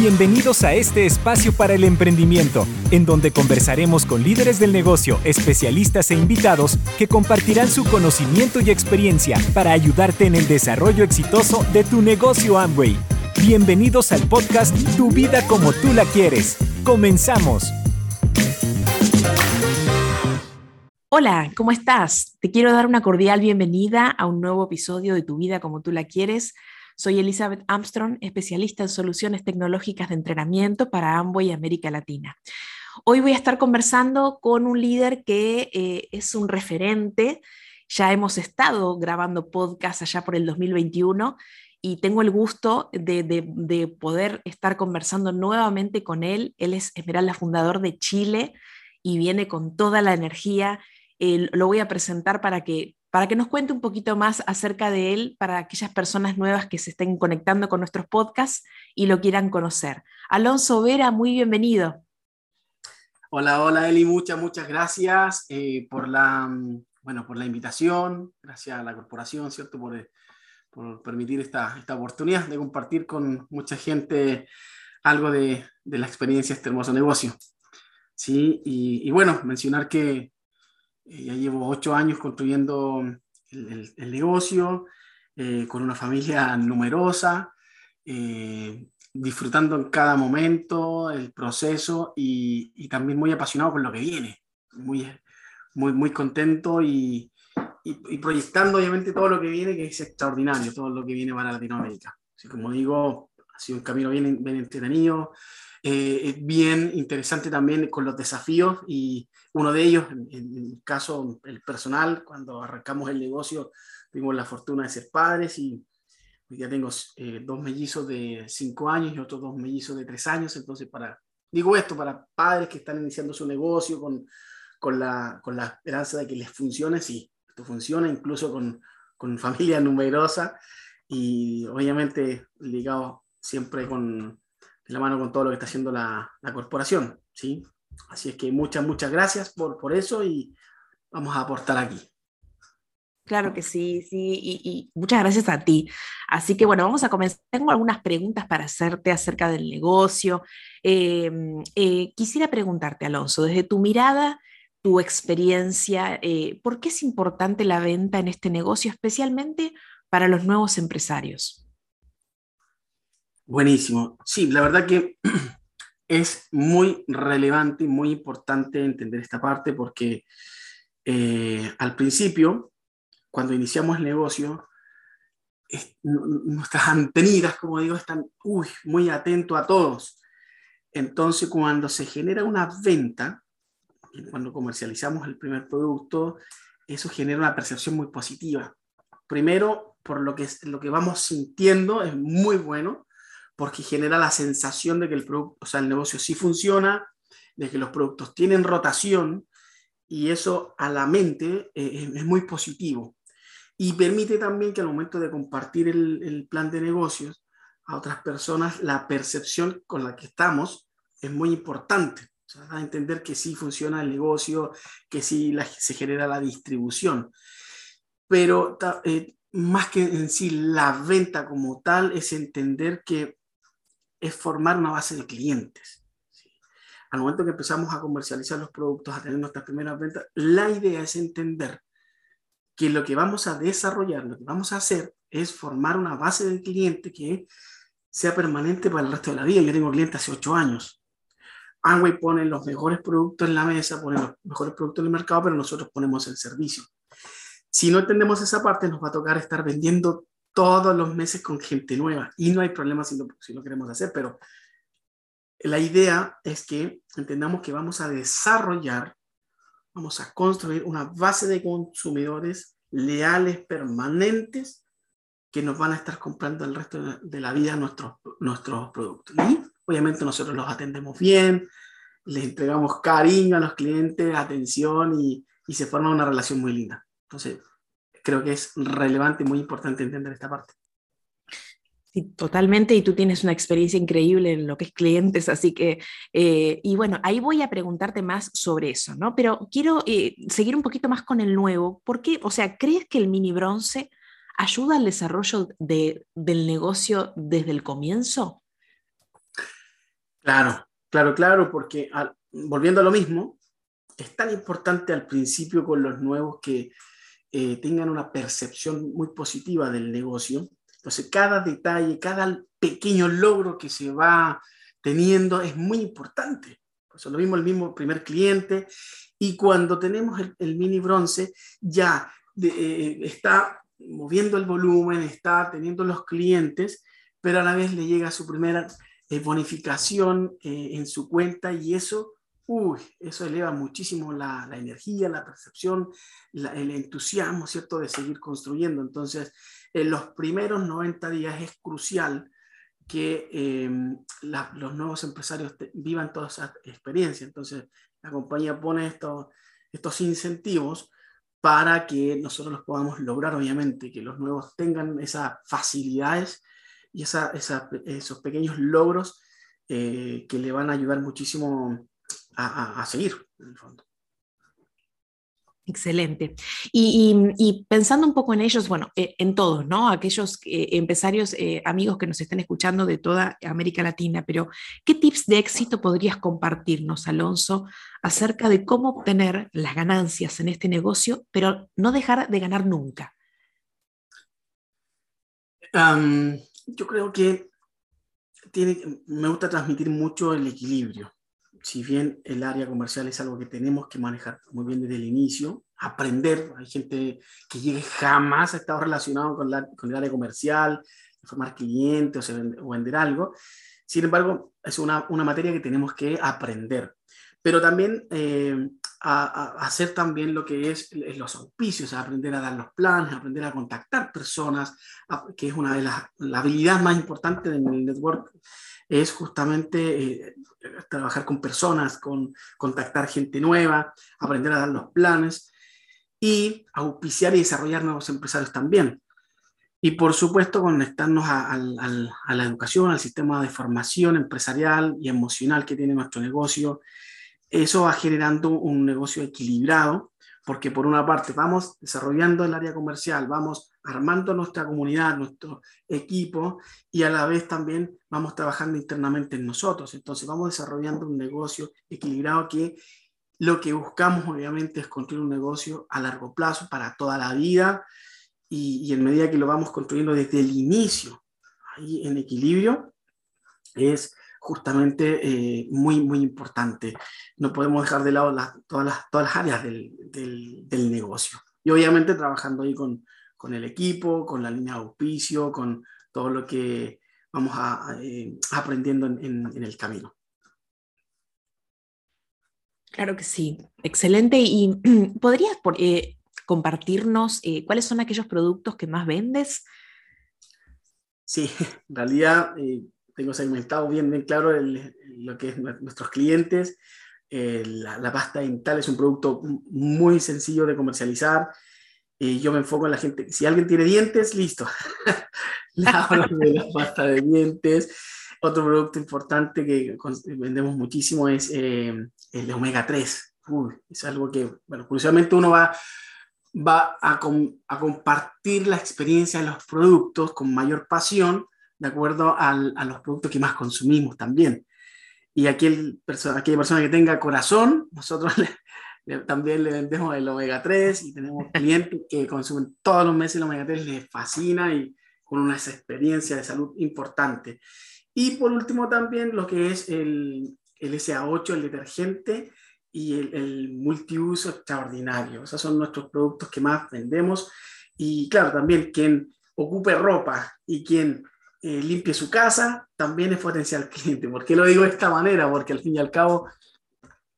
Bienvenidos a este espacio para el emprendimiento, en donde conversaremos con líderes del negocio, especialistas e invitados que compartirán su conocimiento y experiencia para ayudarte en el desarrollo exitoso de tu negocio Amway. Bienvenidos al podcast Tu vida como tú la quieres. Comenzamos. Hola, ¿cómo estás? Te quiero dar una cordial bienvenida a un nuevo episodio de Tu vida como tú la quieres. Soy Elizabeth Armstrong, especialista en soluciones tecnológicas de entrenamiento para Amway y América Latina. Hoy voy a estar conversando con un líder que eh, es un referente. Ya hemos estado grabando podcast allá por el 2021 y tengo el gusto de, poder estar conversando nuevamente con él. Él es Esmeralda, fundador de Chile y viene con toda la energía. lo voy a presentar para que para que nos cuente un poquito más acerca de él para aquellas personas nuevas que se estén conectando con nuestros podcasts y lo quieran conocer. Alonso Vera, muy bienvenido. Hola, hola Eli, muchas, muchas gracias eh, por, la, mm, bueno, por la invitación, gracias a la corporación, ¿cierto? Por, eh, por permitir esta, esta oportunidad de compartir con mucha gente algo de, de la experiencia de este hermoso negocio. Sí, y, y bueno, mencionar que eh, ya llevo ocho años construyendo el, negocio, eh, con una familia numerosa, eh, disfrutando en cada momento el proceso y, también muy apasionado con lo que viene, muy, muy, muy contento y, y, proyectando obviamente todo lo que viene, que es extraordinario, todo lo que viene para Latinoamérica. Así como digo, ha sido un camino bien, bien entretenido, bien interesante también con los desafíos y, uno de ellos, en, el caso el personal, cuando arrancamos el negocio, tuvimos la fortuna de ser padres y ya tengo eh, dos mellizos de cinco años y otros dos mellizos de tres años. Entonces, para, digo esto, para padres que están iniciando su negocio con, con, la, con la esperanza de que les funcione, sí, esto funciona incluso con, con familia numerosa y obviamente ligado siempre con, de la mano con todo lo que está haciendo la, corporación, ¿sí? Así es que muchas, muchas gracias por, por eso y vamos a aportar aquí. Claro que sí, sí, y, muchas gracias a ti. Así que bueno, vamos a comenzar. Tengo algunas preguntas para hacerte acerca del negocio. Em, eh, quisiera preguntarte, Alonso, desde tu mirada, tu experiencia, eh, ¿por qué es importante la venta en este negocio, especialmente para los nuevos empresarios? Buenísimo. Sí, la verdad que es muy relevante y muy importante entender esta parte porque eh, al principio, cuando iniciamos el negocio, nuestras antenidas, como digo, están muy atentos a todos. Entonces, cuando se genera una venta, cuando comercializamos el primer producto, eso genera una percepción muy positiva. Primero, por lo que, lo que vamos sintiendo es muy bueno, porque genera la sensación de que el, producto, o sea, el negocio sí funciona, de que los productos tienen rotación y eso a la mente eh, es muy positivo. Y permite también que al momento de compartir el, plan de negocios a otras personas, la percepción con la que estamos es muy importante. O entender que sí funciona el negocio, que sí se genera la distribución. Pero eh, más que en sí la venta como tal, es entender que es formar una base de clientes. Al momento que empezamos a comercializar los productos, a tener nuestras primeras ventas, la idea es entender que lo que vamos a desarrollar, lo que vamos a hacer es formar una base de clientes que sea permanente para el resto de la vida. Yo tengo clientes hace ocho años. Amway pone los mejores productos en la mesa, pone los mejores productos en el mercado, pero nosotros ponemos el servicio. Si no entendemos esa parte, nos va a tocar estar vendiendo todos los meses con gente nueva y no hay problema si lo, si lo queremos hacer, pero la idea es que entendamos que vamos a desarrollar, vamos a construir una base de consumidores leales, permanentes, que nos van a estar comprando el resto de la vida nuestros, nuestros productos. Y obviamente nosotros los atendemos bien, les entregamos cariño a los clientes, atención y, y se forma una relación muy linda. Entonces, creo que es relevante y muy importante entender esta parte. Sí, totalmente, y tú tienes una experiencia increíble en lo que es clientes, así que, eh, y bueno, ahí voy a preguntarte más sobre eso, ¿no? Pero quiero eh, seguir un poquito más con el nuevo, ¿por qué? O sea, ¿crees que el mini bronce ayuda al desarrollo de, del negocio desde el comienzo? Claro, claro, claro, porque volviendo a lo mismo, es tan importante al principio con los nuevos que eh, tengan una percepción muy positiva del negocio. Entonces, cada detalle, cada pequeño logro que se va teniendo es muy importante. Por eso lo mismo el mismo primer cliente. Y cuando tenemos el, mini bronce, ya eh, está moviendo el volumen, está teniendo los clientes, pero a la vez le llega su primera eh, bonificación en su cuenta y eso uy, eso eleva muchísimo la, energía, la percepción, el entusiasmo, ¿cierto?, de seguir construyendo. Entonces, en los primeros 90 días es crucial que em, los nuevos empresarios vivan toda esa experiencia. Entonces, la compañía pone estos, incentivos para que nosotros los podamos lograr, obviamente, que los nuevos tengan esas facilidades y esos pequeños logros eh, que le van a ayudar muchísimo a, seguir, en el fondo. Excelente. Y, pensando un poco en ellos, bueno, eh, en todos, ¿no? Aquellos eh, empresarios, eh, amigos que nos están escuchando de toda América Latina, pero ¿qué tips de éxito podrías compartirnos, Alonso, acerca de cómo obtener las ganancias en este negocio, pero no dejar de ganar nunca? yo creo que tiene, me gusta transmitir mucho el equilibrio si bien el área comercial es algo que tenemos que manejar muy bien desde el inicio, aprender, hay gente que llegue jamás ha estado relacionado con, la, con el área comercial, formar clientes o, vender algo, sin embargo, es una, una, materia que tenemos que aprender. Pero también eh, a, hacer también lo que es los auspicios, a aprender a dar los planes, a aprender a contactar personas, que es una de las habilidades más importantes del network es justamente eh, trabajar con personas, con contactar gente nueva, aprender a dar los planes y auspiciar y desarrollar nuevos empresarios también. Y por supuesto conectarnos a, a, la educación, al sistema de formación empresarial y emocional que tiene nuestro negocio. Eso va generando un negocio equilibrado, porque por una parte vamos desarrollando el área comercial, vamos armando nuestra comunidad, nuestro equipo y a la vez también vamos trabajando internamente en nosotros. Entonces vamos desarrollando un negocio equilibrado que lo que buscamos obviamente es construir un negocio a largo plazo para toda la vida y, en medida que lo vamos construyendo desde el inicio, ahí en equilibrio, es justamente eh, muy, muy importante. No podemos dejar de lado todas, las, todas las áreas del, del, del negocio. Y obviamente trabajando ahí con, con el equipo, con la línea de auspicio, con todo lo que vamos a, eh, aprendiendo en, el camino. Claro que sí, excelente. ¿Y podrías eh, compartirnos eh, cuáles son aquellos productos que más vendes? Sí, en realidad tengo segmentado bien, bien claro lo que es nuestros clientes. la, la, pasta dental es un producto muy sencillo de comercializar y yo me enfoco en la gente. Si alguien tiene dientes, listo. la de la pasta de dientes. Otro producto importante que vendemos muchísimo es eh, el omega 3. es algo que, bueno, curiosamente uno va, va a, a, compartir la experiencia de los productos con mayor pasión de acuerdo al, a los productos que más consumimos también. Y aquel, aquella persona que tenga corazón, nosotros le, también le vendemos el omega 3 y tenemos clientes que consumen todos los meses el omega 3, les fascina y con una experiencia de salud importante. Y por último también lo que es el, el SA8, el detergente y el, el, multiuso extraordinario. Esos son nuestros productos que más vendemos. Y claro, también quien ocupe ropa y quien eh, limpie su casa también es potencial cliente. ¿Por qué lo digo de esta manera? Porque al fin y al cabo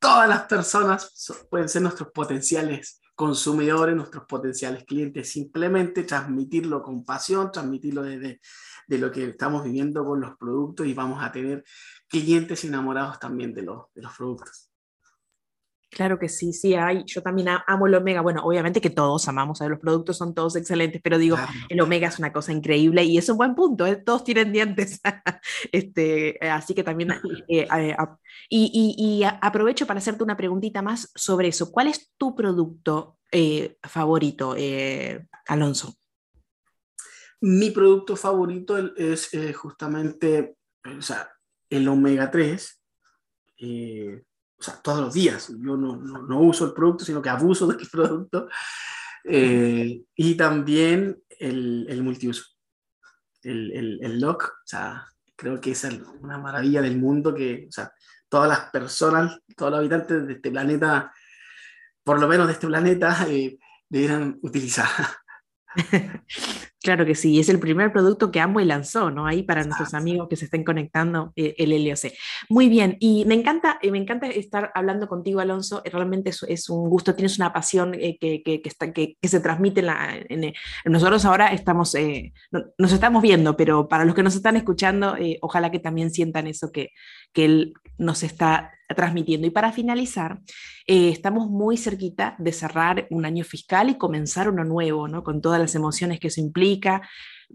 todas las personas pueden ser nuestros potenciales consumidores, nuestros potenciales clientes. Simplemente transmitirlo con pasión, transmitirlo desde de lo que estamos viviendo con los productos y vamos a tener clientes enamorados también de los, de los productos. Claro que sí, sí, hay. Yo también amo el omega. Bueno, obviamente que todos amamos, los productos son todos excelentes, pero digo, el omega es una cosa increíble y es un buen punto, ¿eh? todos tienen dientes. este, así que también. Eh, eh, y, aprovecho para hacerte una preguntita más sobre eso. ¿Cuál es tu producto favorito, Alonso? Mi producto favorito es justamente, o sea, el omega 3, eh, o sea, todos los días. Yo no, no, uso el producto, sino que abuso del producto. Eh, y también el, el multiuso, el, el, el, LOC, o sea, creo que es una maravilla del mundo que, o sea, todas las personas, todos los habitantes de este planeta, por lo menos de este planeta, eh, debieran utilizar. Claro que sí, es el primer producto que Amway lanzó, ¿no? Ahí para nuestros amigos que se estén conectando, eh, el LOC. Muy bien, y me encanta, eh, me encanta estar hablando contigo, Alonso, realmente es, un gusto, tienes una pasión eh, que, que, está, que, se transmite en, la, en, nosotros ahora estamos, nos estamos viendo, pero para los que nos están escuchando, ojalá que también sientan eso que, que él nos está transmitiendo. Y para finalizar, estamos muy cerquita de cerrar un año fiscal y comenzar uno nuevo, ¿no? Con todas las emociones que eso implica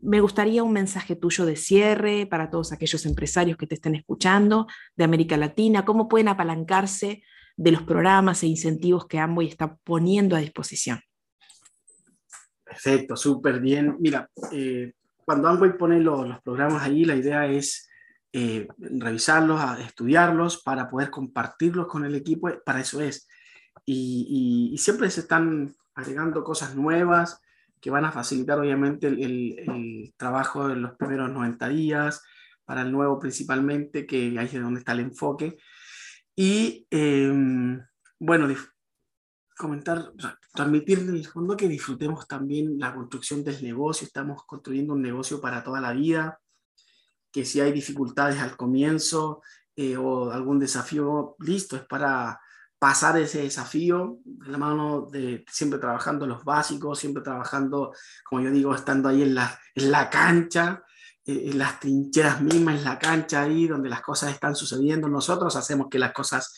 me gustaría un mensaje tuyo de cierre para todos aquellos empresarios que te estén escuchando de América Latina, cómo pueden apalancarse de los programas e incentivos que Amway está poniendo a disposición. Perfecto, súper bien. Mira, eh, cuando Amway pone los programas ahí, la idea es eh, revisarlos, estudiarlos para poder compartirlos con el equipo, para eso es. y siempre se están agregando cosas nuevas, que van a facilitar obviamente el, trabajo en los primeros 90 días, para el nuevo principalmente, que ahí es donde está el enfoque. Y em, bueno, comentar, transmitir en el fondo que disfrutemos también la construcción del negocio, estamos construyendo un negocio para toda la vida, que si hay dificultades al comienzo eh, o algún desafío, listo, es para pasar ese desafío de la mano de siempre trabajando los básicos, siempre trabajando, como yo digo, estando ahí en la, en la cancha, eh, en las trincheras mismas, en la cancha ahí donde las cosas están sucediendo. Nosotros hacemos que las cosas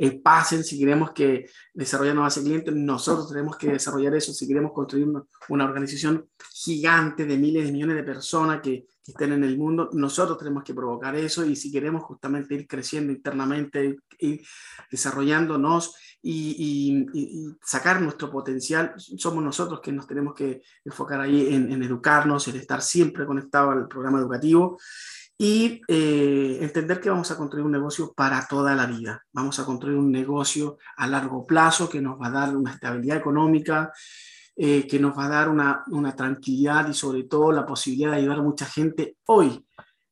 eh, pasen, si queremos que desarrollar nuevas clientes, nosotros tenemos que desarrollar eso, si queremos construir una, organización gigante de miles de millones de personas que, que, estén en el mundo, nosotros tenemos que provocar eso y si queremos justamente ir creciendo internamente, ir desarrollándonos y, y, sacar nuestro potencial, somos nosotros que nos tenemos que enfocar ahí en, en educarnos, en estar siempre conectado al programa educativo y eh, entender que vamos a construir un negocio para toda la vida. Vamos a construir un negocio a largo plazo que nos va a dar una estabilidad económica, eh, que nos va a dar una, una, tranquilidad y sobre todo la posibilidad de ayudar a mucha gente hoy,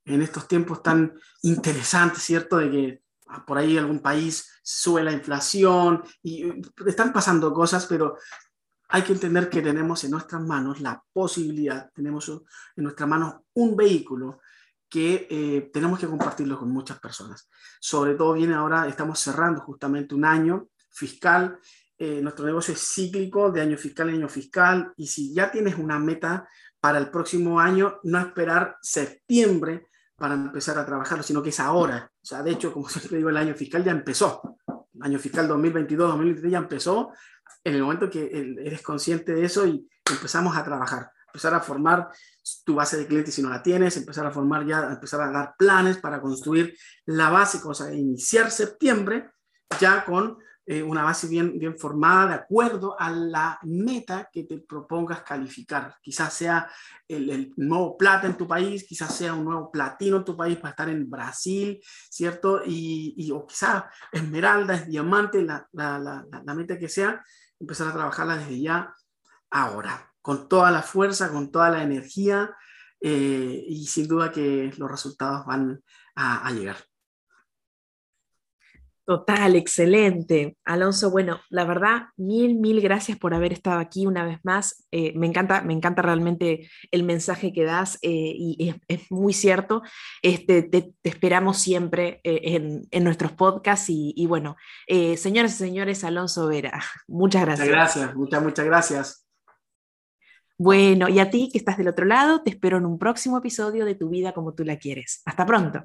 en estos tiempos tan interesantes, ¿cierto? De que por ahí algún país sube la inflación y están pasando cosas, pero hay que entender que tenemos en nuestras manos la posibilidad, tenemos en nuestras manos un vehículo que eh, tenemos que compartirlo con muchas personas. Sobre todo viene ahora, estamos cerrando justamente un año fiscal, eh, nuestro negocio es cíclico de año fiscal en año fiscal, y si ya tienes una meta para el próximo año, no esperar septiembre para empezar a trabajarlo, sino que es ahora. O sea, de hecho, como siempre digo, el año fiscal ya empezó. Año fiscal 2022-2023 ya empezó en el momento que eres consciente de eso y empezamos a trabajar empezar a formar tu base de clientes si no la tienes, empezar a formar ya, empezar a dar planes para construir la base, o sea, iniciar septiembre ya con eh, una base bien, bien formada de acuerdo a la meta que te propongas calificar. Quizás sea el, nuevo plata en tu país, quizás sea un nuevo platino en tu país para estar en Brasil, ¿cierto? Y, o quizás esmeralda, diamante, la, la, la, la meta que sea, empezar a trabajarla desde ya ahora con toda la fuerza, con toda la energía eh, y sin duda que los resultados van a, llegar. Total, excelente. Alonso, bueno, la verdad, mil, mil gracias por haber estado aquí una vez más. Eh, me, encanta, me encanta realmente el mensaje que das eh, y es, muy cierto. Este, te, esperamos siempre en, nuestros podcasts y, bueno, señoras y señores, Alonso Vera, muchas gracias. Muchas gracias, muchas, muchas gracias. Bueno, y a ti que estás del otro lado, te espero en un próximo episodio de Tu vida como tú la quieres. Hasta pronto.